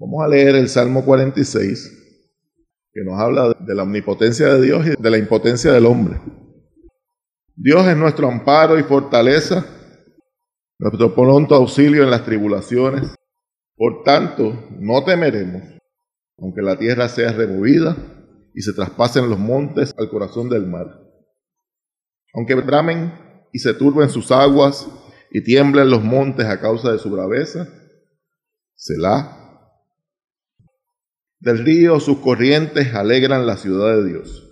Vamos a leer el Salmo 46, que nos habla de la omnipotencia de Dios y de la impotencia del hombre. Dios es nuestro amparo y fortaleza, nuestro pronto auxilio en las tribulaciones. Por tanto, no temeremos, aunque la tierra sea removida y se traspasen los montes al corazón del mar. Aunque bramen y se turben sus aguas y tiemblen los montes a causa de su braveza, Selah. Del río sus corrientes alegran la ciudad de Dios,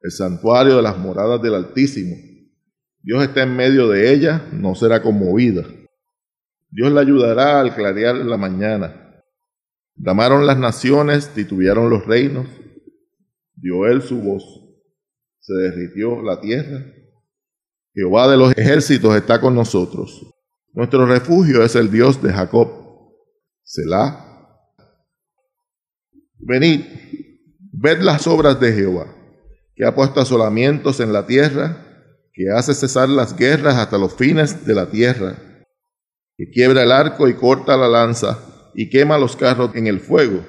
el santuario de las moradas del Altísimo. Dios está en medio de ella, no será conmovida. Dios la ayudará al clarear la mañana. Damaron las naciones, titubearon los reinos. Dio él su voz. Se derritió la tierra. Jehová de los ejércitos está con nosotros. Nuestro refugio es el Dios de Jacob. Selah. Venid, ved las obras de Jehová, que ha puesto asolamientos en la tierra, que hace cesar las guerras hasta los fines de la tierra, que quiebra el arco y corta la lanza, y quema los carros en el fuego.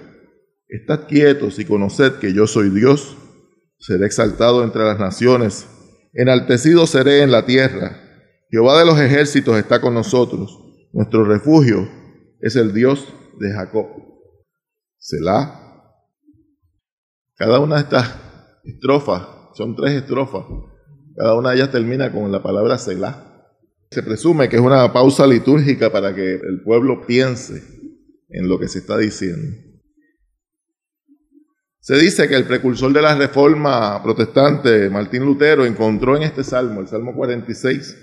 Estad quietos y conoced que yo soy Dios. Seré exaltado entre las naciones, enaltecido seré en la tierra. Jehová de los ejércitos está con nosotros. Nuestro refugio es el Dios de Jacob. Selah. Cada una de estas estrofas, son tres estrofas, cada una de ellas termina con la palabra Selah. Se presume que es una pausa litúrgica para que el pueblo piense en lo que se está diciendo. Se dice que el precursor de la reforma protestante, Martín Lutero, encontró en este salmo, el Salmo 46,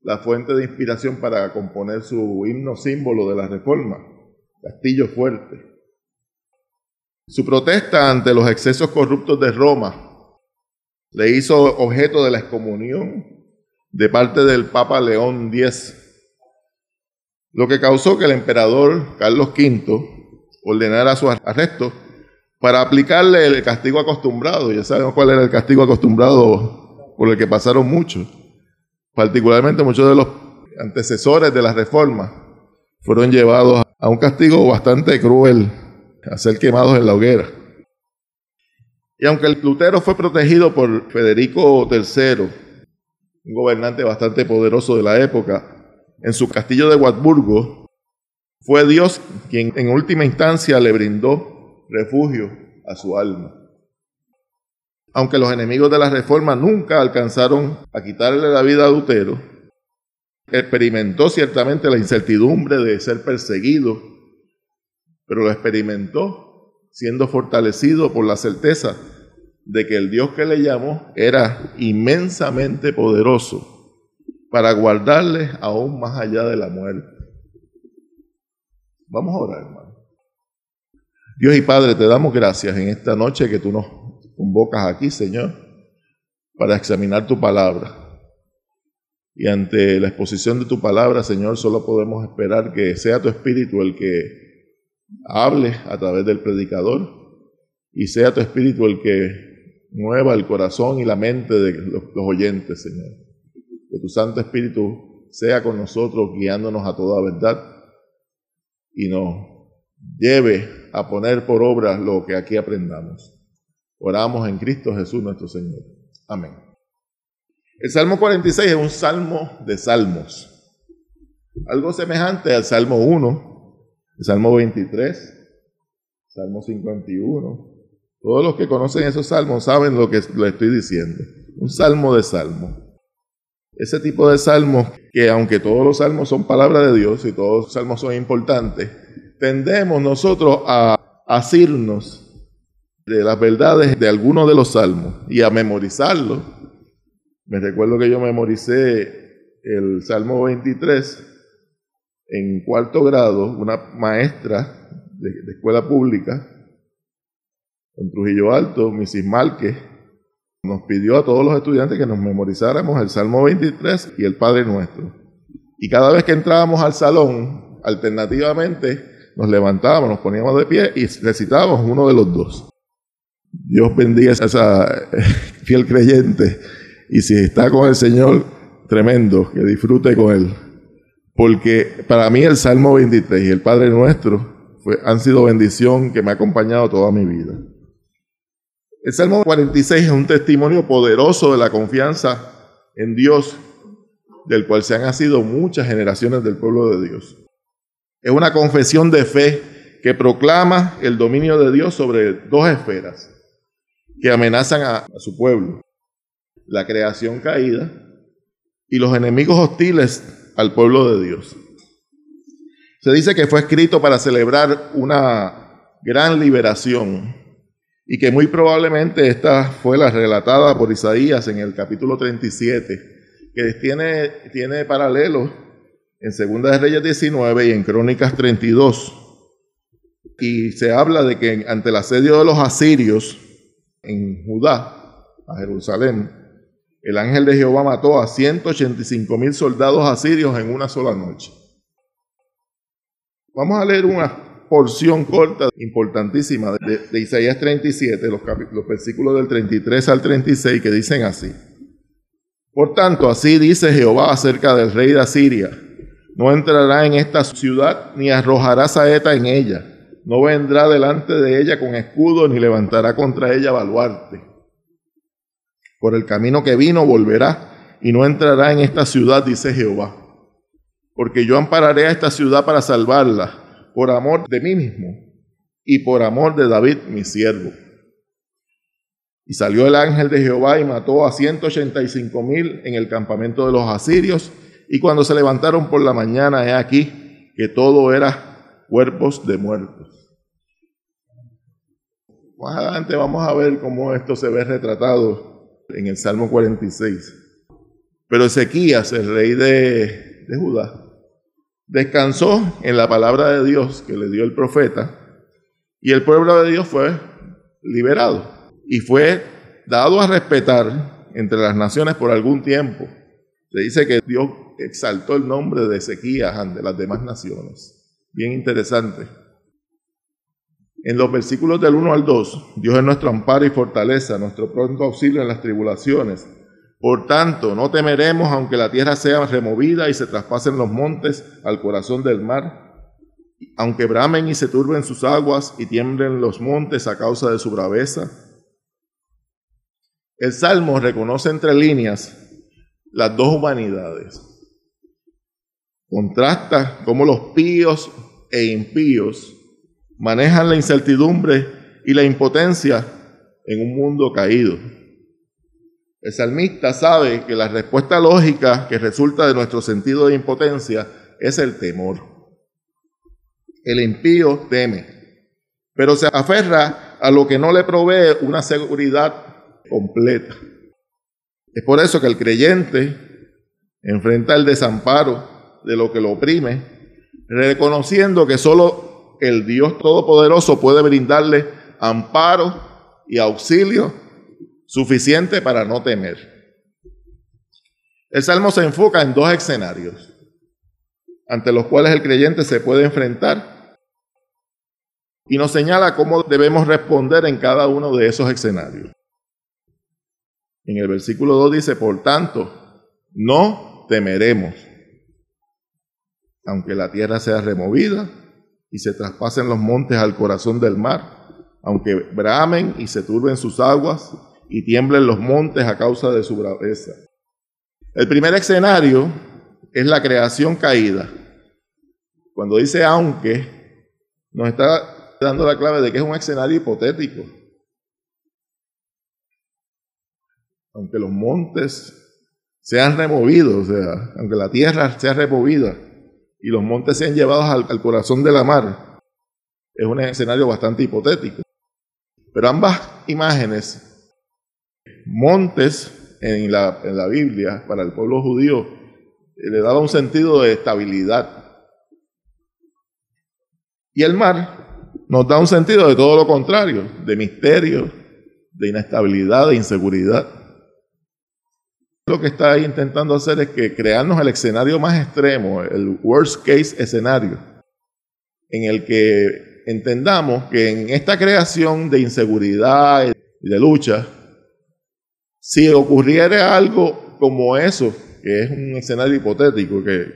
la fuente de inspiración para componer su himno símbolo de la reforma, Castillo Fuerte. Su protesta ante los excesos corruptos de Roma le hizo objeto de la excomunión de parte del Papa León X, lo que causó que el emperador Carlos V ordenara su arresto para aplicarle el castigo acostumbrado. Ya sabemos cuál era el castigo acostumbrado por el que pasaron muchos, particularmente muchos de los antecesores de la reforma fueron llevados a un castigo bastante cruel a ser quemados en la hoguera. Y aunque el Lutero fue protegido por Federico III, un gobernante bastante poderoso de la época, en su castillo de Wartburgo, fue Dios quien en última instancia le brindó refugio a su alma. Aunque los enemigos de la reforma nunca alcanzaron a quitarle la vida a Lutero, experimentó ciertamente la incertidumbre de ser perseguido pero lo experimentó siendo fortalecido por la certeza de que el Dios que le llamó era inmensamente poderoso para guardarle aún más allá de la muerte. Vamos a orar, hermano. Dios y Padre, te damos gracias en esta noche que tú nos convocas aquí, Señor, para examinar tu palabra. Y ante la exposición de tu palabra, Señor, solo podemos esperar que sea tu Espíritu el que hable a través del predicador y sea tu espíritu el que mueva el corazón y la mente de los, oyentes, Señor. Que tu Santo Espíritu sea con nosotros guiándonos a toda verdad y nos lleve a poner por obra lo que aquí aprendamos. Oramos en Cristo Jesús nuestro Señor. Amén. El Salmo 46 es un salmo de salmos. Algo semejante al Salmo 1, Salmo 23, Salmo 51. Todos los que conocen esos salmos saben lo que le estoy diciendo. Un salmo de salmo. Ese tipo de salmos que aunque todos los salmos son palabra de Dios y todos los salmos son importantes, tendemos nosotros a asirnos de las verdades de algunos de los salmos y a memorizarlos. Me recuerdo que yo memoricé el Salmo 23 en cuarto grado, una maestra de, escuela pública en Trujillo Alto, Mrs. Márquez, nos pidió a todos los estudiantes que nos memorizáramos el Salmo 23 y el Padre Nuestro. Y cada vez que entrábamos al salón, alternativamente nos levantábamos, nos poníamos de pie y recitábamos uno de los dos. Dios bendiga a esa fiel creyente y si está con el Señor, tremendo, que disfrute con él porque para mí el Salmo 23 y el Padre Nuestro han sido bendición que me ha acompañado toda mi vida. El Salmo 46 es un testimonio poderoso de la confianza en Dios, del cual se han nacido muchas generaciones del pueblo de Dios. Es una confesión de fe que proclama el dominio de Dios sobre dos esferas que amenazan a, su pueblo. La creación caída y los enemigos hostiles al pueblo de Dios. Se dice que fue escrito para celebrar una gran liberación y que muy probablemente esta fue la relatada por Isaías en el capítulo 37, que tiene, tiene paralelo en Segunda de Reyes 19 y en Crónicas 32. Y se habla de que ante el asedio de los asirios en Judá, a Jerusalén, el ángel de Jehová mató a 185 mil soldados asirios en una sola noche. Vamos a leer una porción corta, importantísima, de, Isaías 37, los, los versículos del 33 al 36, que dicen así. Por tanto, así dice Jehová acerca del rey de Asiria. No entrará en esta ciudad, ni arrojará saeta en ella. No vendrá delante de ella con escudo, ni levantará contra ella baluarte. Por el camino que vino volverá, y no entrará en esta ciudad, dice Jehová porque yo ampararé a esta ciudad para salvarla, por amor de mí mismo y por amor de David, mi siervo. Y salió el ángel de Jehová y mató a 185 mil en el campamento de los asirios, y cuando se levantaron por la mañana, he aquí que todo era cuerpos de muertos. Más adelante vamos a ver cómo esto se ve retratado en el Salmo 46. Pero Ezequías, el rey de, de Judá, descansó en la palabra de Dios que le dio el profeta y el pueblo de Dios fue liberado y fue dado a respetar entre las naciones por algún tiempo. Se dice que Dios exaltó el nombre de Ezequías ante las demás naciones. Bien interesante. En los versículos del 1 al 2, Dios es nuestro amparo y fortaleza, nuestro pronto auxilio en las tribulaciones por tanto, no temeremos aunque la tierra sea removida y se traspasen los montes al corazón del mar, aunque bramen y se turben sus aguas y tiemblen los montes a causa de su braveza. El Salmo reconoce entre líneas las dos humanidades. Contrasta cómo los píos e impíos manejan la incertidumbre y la impotencia en un mundo caído. El salmista sabe que la respuesta lógica que resulta de nuestro sentido de impotencia es el temor. El impío teme, pero se aferra a lo que no le provee una seguridad completa. Es por eso que el creyente enfrenta el desamparo de lo que lo oprime, reconociendo que solo el Dios Todopoderoso puede brindarle amparo y auxilio suficiente para no temer. El Salmo se enfoca en dos escenarios ante los cuales el creyente se puede enfrentar y nos señala cómo debemos responder en cada uno de esos escenarios. En el versículo 2 dice, por tanto, no temeremos, aunque la tierra sea removida y se traspasen los montes al corazón del mar, aunque bramen y se turben sus aguas y tiemblen los montes a causa de su braveza. El primer escenario es la creación caída. Cuando dice aunque, nos está dando la clave de que es un escenario hipotético. Aunque los montes sean removidos, o sea, aunque la tierra sea removida y los montes sean llevados al, al corazón de la mar, es un escenario bastante hipotético. Pero ambas imágenes montes en la, en la Biblia para el pueblo judío eh, le daba un sentido de estabilidad. Y el mar nos da un sentido de todo lo contrario, de misterio, de inestabilidad, de inseguridad. Lo que está intentando hacer es que crearnos el escenario más extremo, el worst case escenario, en el que entendamos que en esta creación de inseguridad y de lucha, si ocurriera algo como eso, que es un escenario hipotético, que,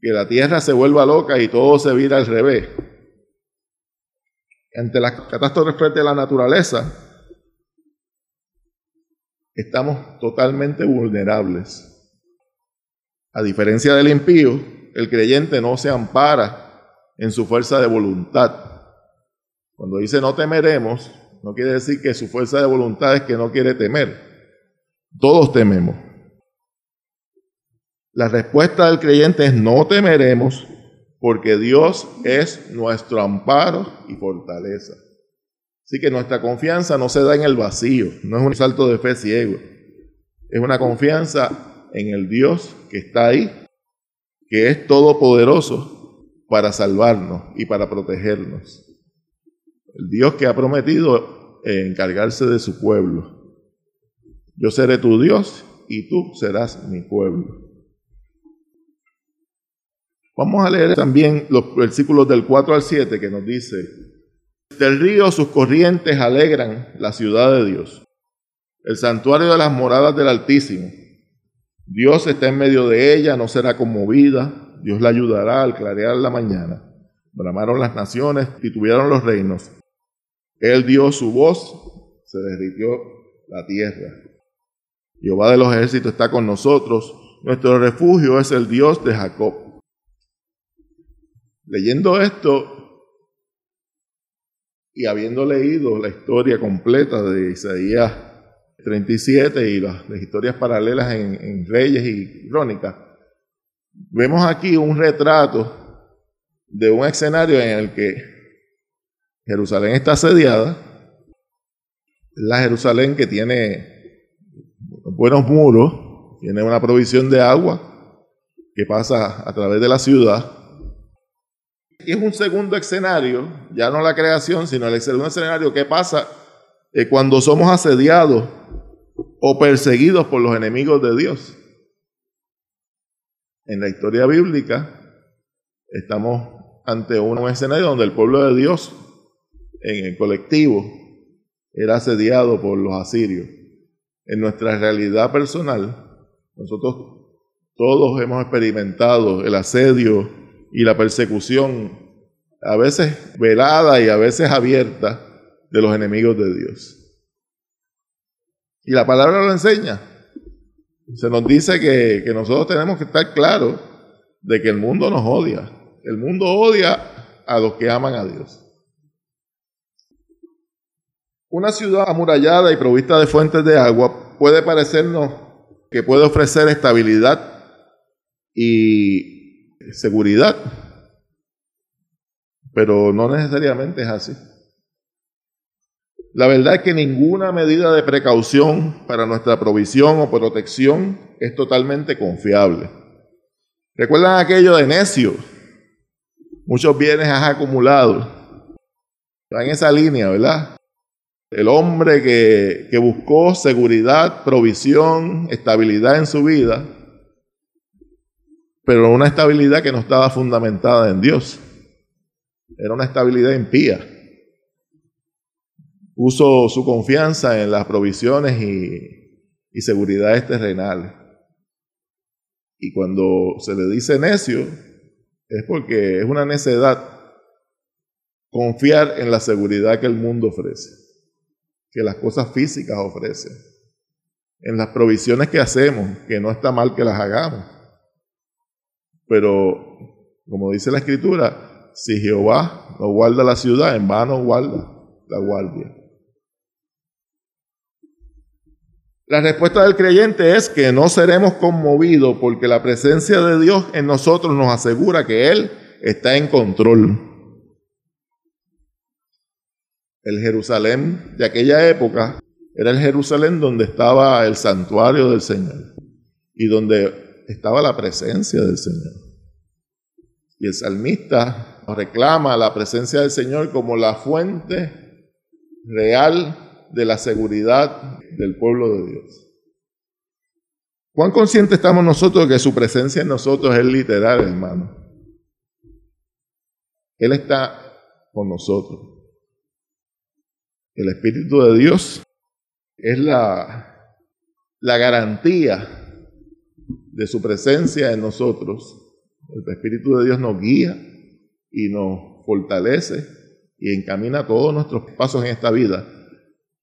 que la Tierra se vuelva loca y todo se vira al revés, ante las catástrofes de la naturaleza, estamos totalmente vulnerables. A diferencia del impío, el creyente no se ampara en su fuerza de voluntad. Cuando dice no temeremos, no quiere decir que su fuerza de voluntad es que no quiere temer. Todos tememos. La respuesta del creyente es no temeremos porque Dios es nuestro amparo y fortaleza. Así que nuestra confianza no se da en el vacío, no es un salto de fe ciego. Es una confianza en el Dios que está ahí, que es todopoderoso para salvarnos y para protegernos. El Dios que ha prometido encargarse de su pueblo. Yo seré tu Dios y tú serás mi pueblo. Vamos a leer también los versículos del 4 al 7 que nos dice, del río sus corrientes alegran la ciudad de Dios, el santuario de las moradas del Altísimo. Dios está en medio de ella, no será conmovida, Dios la ayudará al clarear la mañana. Bramaron las naciones, titubearon los reinos. Él dio su voz, se derritió la tierra. Jehová de los ejércitos está con nosotros, nuestro refugio es el Dios de Jacob. Leyendo esto, y habiendo leído la historia completa de Isaías 37 y las, historias paralelas en, Reyes y Crónicas, vemos aquí un retrato de un escenario en el que Jerusalén está asediada, la Jerusalén que tiene buenos muros, tiene una provisión de agua que pasa a través de la ciudad, es un segundo escenario, ya no la creación, sino el segundo escenario, ¿qué pasa eh, cuando somos asediados o perseguidos por los enemigos de Dios? En la historia bíblica estamos ante un escenario donde el pueblo de Dios en el colectivo era asediado por los asirios. En nuestra realidad personal, nosotros todos hemos experimentado el asedio y la persecución, a veces velada y a veces abierta, de los enemigos de Dios. Y la palabra lo enseña. Se nos dice que, que nosotros tenemos que estar claros de que el mundo nos odia. El mundo odia a los que aman a Dios. Una ciudad amurallada y provista de fuentes de agua puede parecernos que puede ofrecer estabilidad y seguridad, pero no necesariamente es así. La verdad es que ninguna medida de precaución para nuestra provisión o protección es totalmente confiable. ¿Recuerdan aquello de necio? Muchos bienes has acumulado. En esa línea, ¿verdad? El hombre que buscó seguridad, provisión, estabilidad en su vida, pero una estabilidad que no estaba fundamentada en Dios. Era una estabilidad impía. Puso su confianza en las provisiones y, y seguridades terrenales. Y cuando se le dice necio, es porque es una necedad confiar en la seguridad que el mundo ofrece, que las cosas físicas ofrecen, en las provisiones que hacemos, que no está mal que las hagamos pero, como dice la escritura, si Jehová no guarda la ciudad, en vano guarda la guardia. La respuesta del creyente es que no seremos conmovidos porque la presencia de Dios en nosotros nos asegura que Él está en control. El Jerusalén de aquella época era el Jerusalén donde estaba el santuario del Señor y donde estaba la presencia del Señor. Y el salmista reclama la presencia del Señor como la fuente real de la seguridad del pueblo de Dios. ¿Cuán conscientes estamos nosotros de que su presencia en nosotros es literal, hermano? Él está con nosotros. El Espíritu de Dios es la, la garantía de su presencia en nosotros, el Espíritu de Dios nos guía y nos fortalece y encamina todos nuestros pasos en esta vida,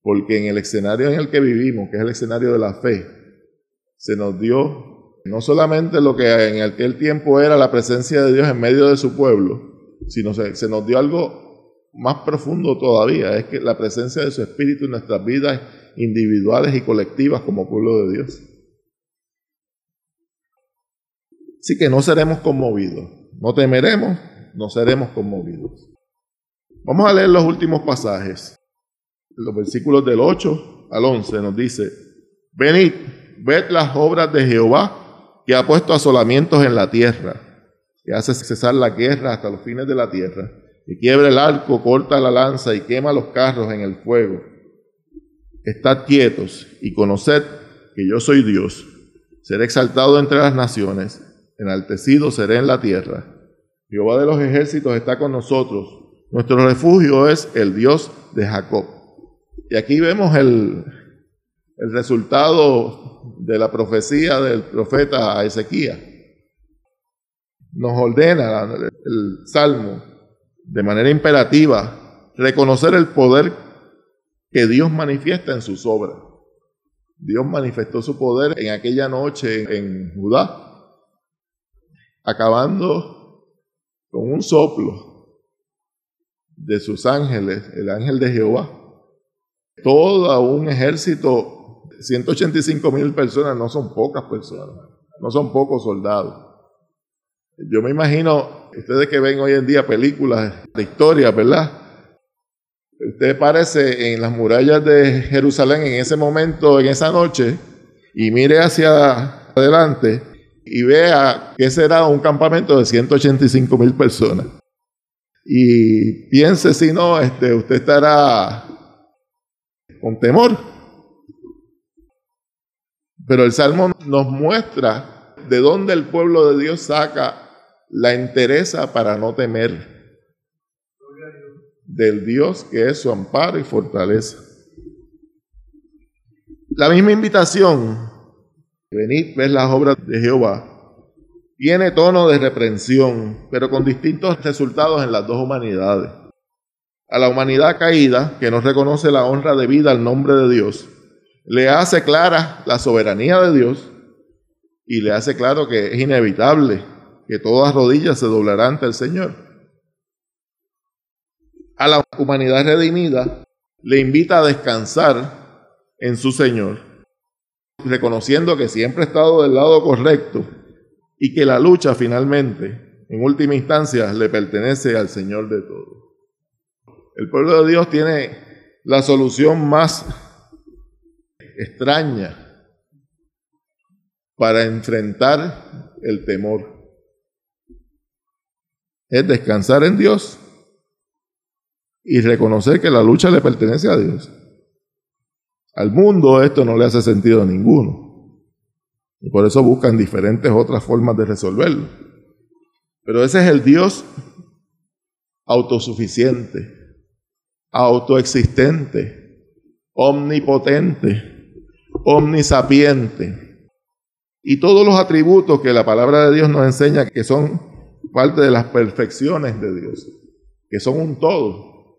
porque en el escenario en el que vivimos, que es el escenario de la fe, se nos dio no solamente lo que en aquel tiempo era la presencia de Dios en medio de su pueblo, sino se, se nos dio algo más profundo todavía, es que la presencia de su Espíritu en nuestras vidas individuales y colectivas como pueblo de Dios. Así que no seremos conmovidos, no temeremos, no seremos conmovidos. Vamos a leer los últimos pasajes. Los versículos del 8 al 11 nos dice, venid, ved las obras de Jehová, que ha puesto asolamientos en la tierra, que hace cesar la guerra hasta los fines de la tierra, que quiebra el arco, corta la lanza y quema los carros en el fuego. Estad quietos y conoced que yo soy Dios. Seré exaltado entre las naciones, enaltecido seré en la tierra. Jehová de los ejércitos está con nosotros. Nuestro refugio es el Dios de Jacob. Y aquí vemos el, el resultado de la profecía del profeta Ezequías. Nos ordena el Salmo de manera imperativa reconocer el poder que Dios manifiesta en sus obras. Dios manifestó su poder en aquella noche en Judá, acabando con un soplo de sus ángeles, el ángel de Jehová. Todo un ejército, 185 mil personas, no son pocas personas, no son pocos soldados. Yo me imagino, ustedes que ven hoy en día películas de historia, ¿verdad? Usted parece en las murallas de Jerusalén en ese momento, en esa noche, y mire hacia adelante y vea que será un campamento de 185 mil personas. Y piense si no, este, usted estará con temor. Pero el Salmo nos muestra de dónde el pueblo de Dios saca la entereza para no temer del Dios que es su amparo y fortaleza. La misma invitación, venid, ver las obras de Jehová, tiene tono de reprensión, pero con distintos resultados en las dos humanidades. A la humanidad caída, que no reconoce la honra debida al nombre de Dios, le hace clara la soberanía de Dios y le hace claro que es inevitable que todas rodillas se doblarán ante el Señor. A la humanidad redimida, le invita a descansar en su Señor, reconociendo que siempre ha estado del lado correcto y que la lucha finalmente, en última instancia, le pertenece al Señor de todo. El pueblo de Dios tiene la solución más extraña para enfrentar el temor. Es descansar en Dios y reconocer que la lucha le pertenece a Dios. Al mundo esto no le hace sentido a ninguno. Y por eso buscan diferentes otras formas de resolverlo. Pero ese es el Dios autosuficiente, autoexistente, omnipotente, omnisapiente. Y todos los atributos que la palabra de Dios nos enseña que son parte de las perfecciones de Dios, que son un todo.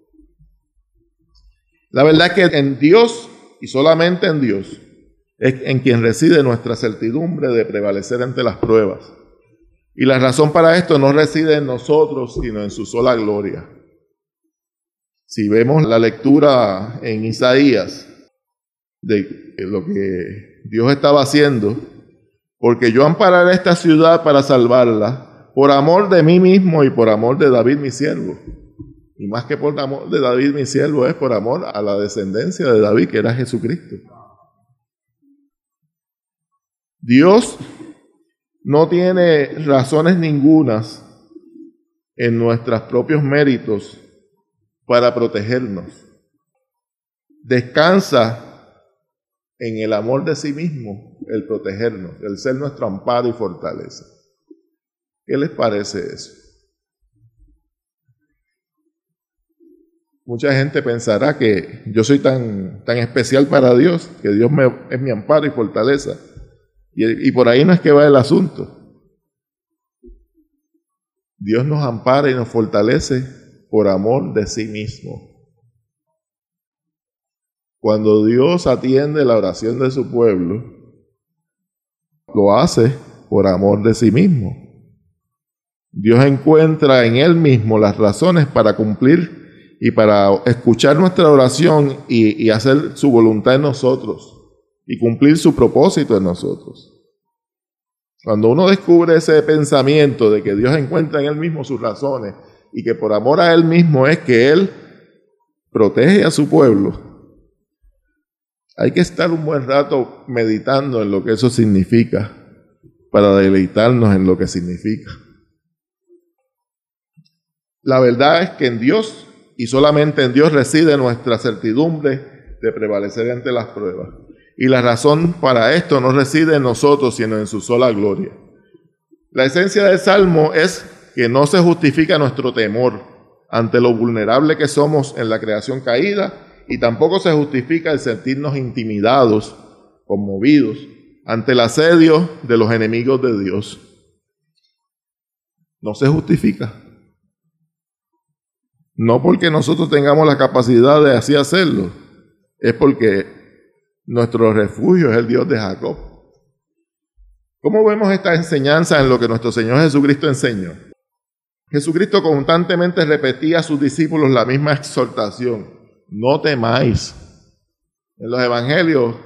La verdad es que en Dios y solamente en Dios es en quien reside nuestra certidumbre de prevalecer ante las pruebas. Y la razón para esto no reside en nosotros, sino en su sola gloria. Si vemos la lectura en Isaías de lo que Dios estaba haciendo, porque yo ampararé esta ciudad para salvarla, por amor de mí mismo y por amor de David mi siervo. Y más que por amor de David, mi siervo, es por amor a la descendencia de David, que era Jesucristo. Dios no tiene razones ningunas en nuestros propios méritos para protegernos. Descansa en el amor de sí mismo el protegernos, el ser nuestro amparo y fortaleza. ¿Qué les parece eso? Mucha gente pensará que yo soy tan, tan especial para Dios, que Dios es mi amparo y fortaleza. Y, y por ahí no es que va el asunto. Dios nos ampara y nos fortalece por amor de sí mismo. Cuando Dios atiende la oración de su pueblo, lo hace por amor de sí mismo. Dios encuentra en Él mismo las razones para cumplir y para escuchar nuestra oración y, hacer su voluntad en nosotros y cumplir su propósito en nosotros. Cuando uno descubre ese pensamiento de que Dios encuentra en Él mismo sus razones y que por amor a Él mismo es que Él protege a su pueblo, hay que estar un buen rato meditando en lo que eso significa para deleitarnos en lo que significa. La verdad es que en Dios y solamente en Dios reside nuestra certidumbre de prevalecer ante las pruebas. Y la razón para esto no reside en nosotros, sino en su sola gloria. La esencia del Salmo es que no se justifica nuestro temor ante lo vulnerable que somos en la creación caída y tampoco se justifica el sentirnos intimidados, conmovidos ante el asedio de los enemigos de Dios. No se justifica. No porque nosotros tengamos la capacidad de así hacerlo, es porque nuestro refugio es el Dios de Jacob. ¿Cómo vemos esta enseñanza en lo que nuestro Señor Jesucristo enseñó? Jesucristo constantemente repetía a sus discípulos la misma exhortación no temáis. En los evangelios,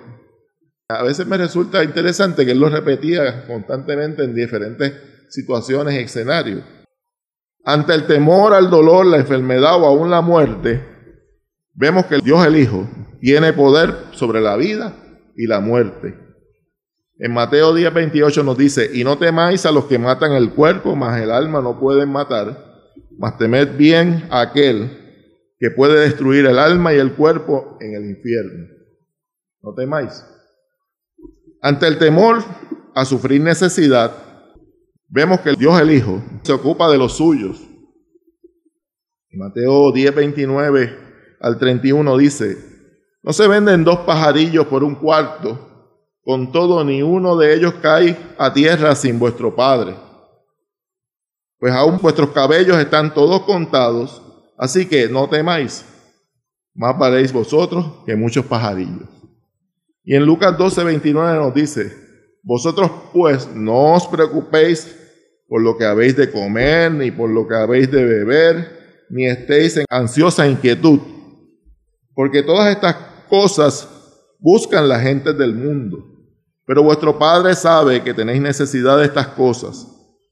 a veces me resulta interesante que él lo repetía constantemente en diferentes situaciones y escenarios. Ante el temor al dolor, la enfermedad o aún la muerte, vemos que Dios el Hijo tiene poder sobre la vida y la muerte. En Mateo 10, 28 nos dice, y no temáis a los que matan el cuerpo, mas el alma no pueden matar, mas temed bien a aquel que puede destruir el alma y el cuerpo en el infierno. No temáis. Ante el temor a sufrir necesidad, vemos que Dios el Hijo se ocupa de los suyos. Mateo 10, 29 al 31 dice, no se venden dos pajarillos por un cuarto, con todo ni uno de ellos cae a tierra sin vuestro Padre. Pues aún vuestros cabellos están todos contados. Así que no temáis, más valéis vosotros que muchos pajarillos. Y en Lucas 12, 29 nos dice, vosotros pues no os preocupéis por lo que habéis de comer, ni por lo que habéis de beber, ni estéis en ansiosa inquietud, porque todas estas cosas buscan la gente del mundo. Pero vuestro Padre sabe que tenéis necesidad de estas cosas,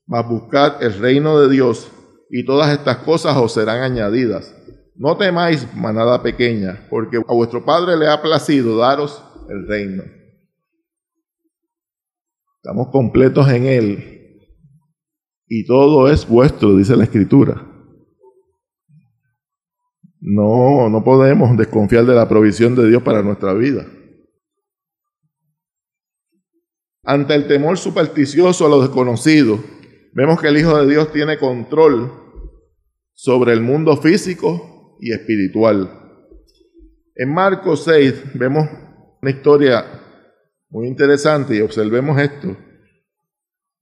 mas buscad el reino de Dios y todas estas cosas os serán añadidas. No temáis, manada pequeña, porque a vuestro Padre le ha placido daros el reino. Estamos completos en Él y todo es vuestro, dice la Escritura. No, no podemos desconfiar de la provisión de Dios para nuestra vida. Ante el temor supersticioso a lo desconocido, vemos que el Hijo de Dios tiene control sobre el mundo físico y espiritual. En Marcos 6 vemos una historia muy interesante y observemos esto.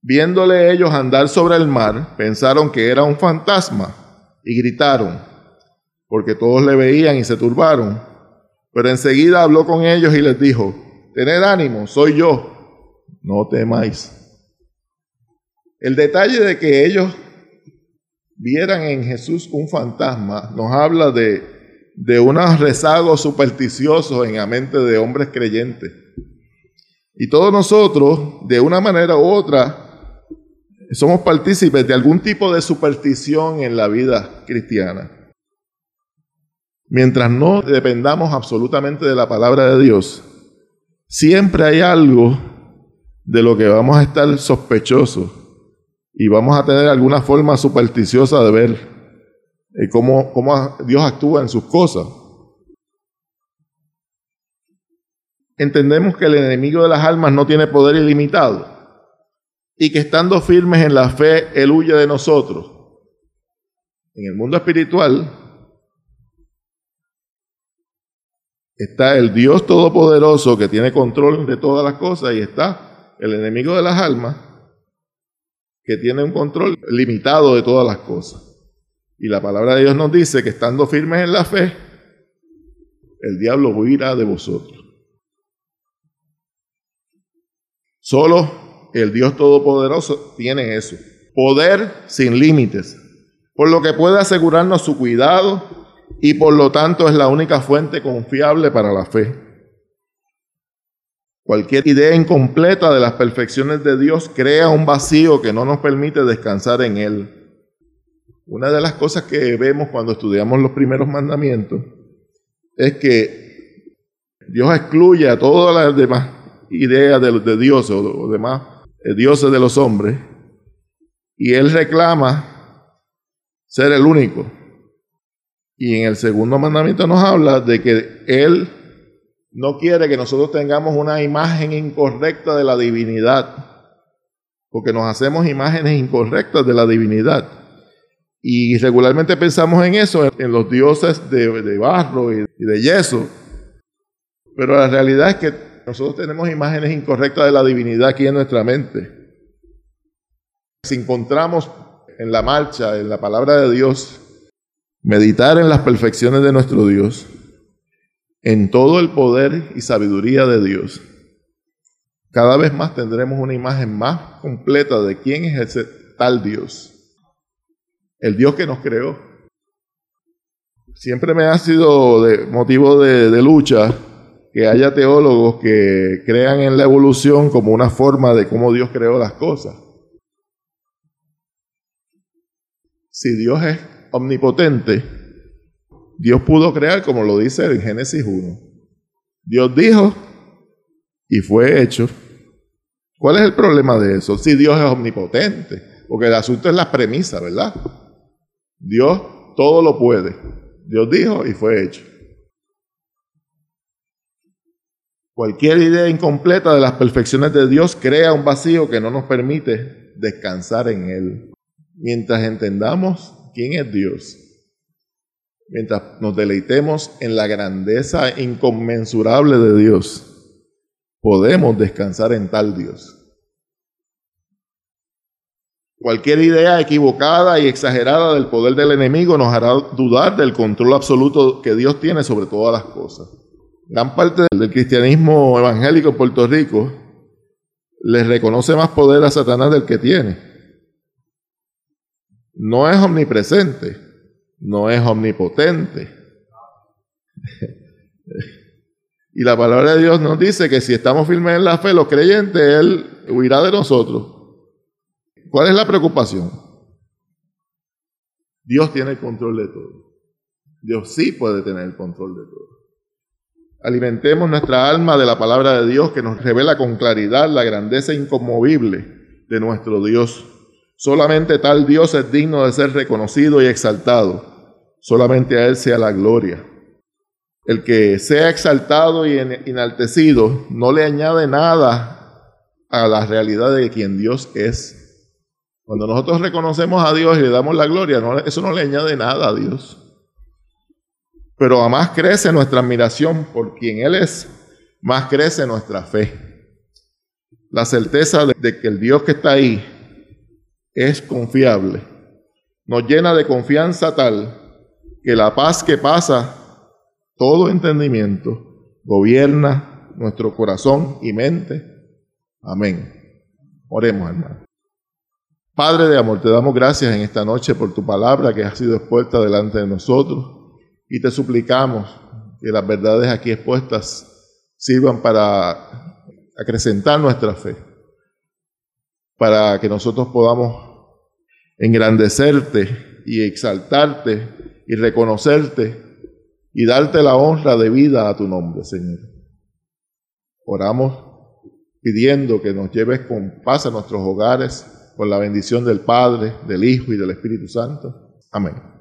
Viéndole ellos andar sobre el mar, pensaron que era un fantasma y gritaron, porque todos le veían y se turbaron. Pero enseguida habló con ellos y les dijo, tened ánimo, soy yo, no temáis. El detalle de que ellos vieran en Jesús un fantasma nos habla de, de unos rezagos supersticiosos en la mente de hombres creyentes. Y todos nosotros, de una manera u otra, somos partícipes de algún tipo de superstición en la vida cristiana. Mientras no dependamos absolutamente de la palabra de Dios, siempre hay algo de lo que vamos a estar sospechosos y vamos a tener alguna forma supersticiosa de ver eh, cómo, cómo Dios actúa en sus cosas. Entendemos que el enemigo de las almas no tiene poder ilimitado y que estando firmes en la fe, Él huye de nosotros. En el mundo espiritual está el Dios Todopoderoso que tiene control de todas las cosas y está el enemigo de las almas que tiene un control limitado de todas las cosas. Y la palabra de Dios nos dice que estando firmes en la fe, el diablo huirá de vosotros. Solo el Dios Todopoderoso tiene eso. Poder sin límites. Por lo que puede asegurarnos su cuidado y por lo tanto es la única fuente confiable para la fe. Cualquier idea incompleta de las perfecciones de Dios crea un vacío que no nos permite descansar en Él. Una de las cosas que vemos cuando estudiamos los primeros mandamientos es que Dios excluye a todas las demás ideas de, Dios o, demás eh, dioses de los hombres y Él reclama ser el único. Y en el segundo mandamiento nos habla de que Él no quiere que nosotros tengamos una imagen incorrecta de la divinidad, porque nos hacemos imágenes incorrectas de la divinidad. Y regularmente pensamos en eso, en los dioses de, barro y de yeso. Pero la realidad es que nosotros tenemos imágenes incorrectas de la divinidad aquí en nuestra mente. Si encontramos en la marcha, en la palabra de Dios, meditar en las perfecciones de nuestro Dios, en todo el poder y sabiduría de Dios, cada vez más tendremos una imagen más completa de quién es ese tal Dios, el Dios que nos creó. Siempre me ha sido de motivo de, de lucha que haya teólogos que crean en la evolución como una forma de cómo Dios creó las cosas. Si Dios es omnipotente, Dios pudo crear como lo dice en Génesis 1. Dios dijo y fue hecho. ¿Cuál es el problema de eso? Si Dios es omnipotente, porque el asunto es la premisa, ¿verdad? Dios todo lo puede. Dios dijo y fue hecho. Cualquier idea incompleta de las perfecciones de Dios crea un vacío que no nos permite descansar en Él. Mientras entendamos quién es Dios, mientras nos deleitemos en la grandeza inconmensurable de Dios, podemos descansar en tal Dios. Cualquier idea equivocada y exagerada del poder del enemigo nos hará dudar del control absoluto que Dios tiene sobre todas las cosas. Gran parte del cristianismo evangélico en Puerto Rico le reconoce más poder a Satanás del que tiene no es omnipresente, no es omnipotente. y la palabra de Dios nos dice que si estamos firmes en la fe, los creyentes, Él huirá de nosotros. ¿Cuál es la preocupación? Dios tiene el control de todo. Dios sí puede tener el control de todo. Alimentemos nuestra alma de la palabra de Dios que nos revela con claridad la grandeza inconmovible de nuestro Dios Solamente tal Dios es digno de ser reconocido y exaltado. Solamente a Él sea la gloria. El que sea exaltado y enaltecido no le añade nada a la realidad de quien Dios es. Cuando nosotros reconocemos a Dios y le damos la gloria, eso no le añade nada a Dios. Pero a más crece nuestra admiración por quien Él es, más crece nuestra fe. La certeza de que el Dios que está ahí es confiable. Nos llena de confianza tal que la paz que pasa todo entendimiento gobierna nuestro corazón y mente. Amén. Oremos, hermano. Padre de amor, te damos gracias en esta noche por tu palabra que ha sido expuesta delante de nosotros y te suplicamos que las verdades aquí expuestas sirvan para acrecentar nuestra fe, para que nosotros podamos engrandecerte y exaltarte y reconocerte y darte la honra de vida a tu nombre, Señor. Oramos pidiendo que nos lleves con paz a nuestros hogares, con la bendición del Padre, del Hijo y del Espíritu Santo. Amén.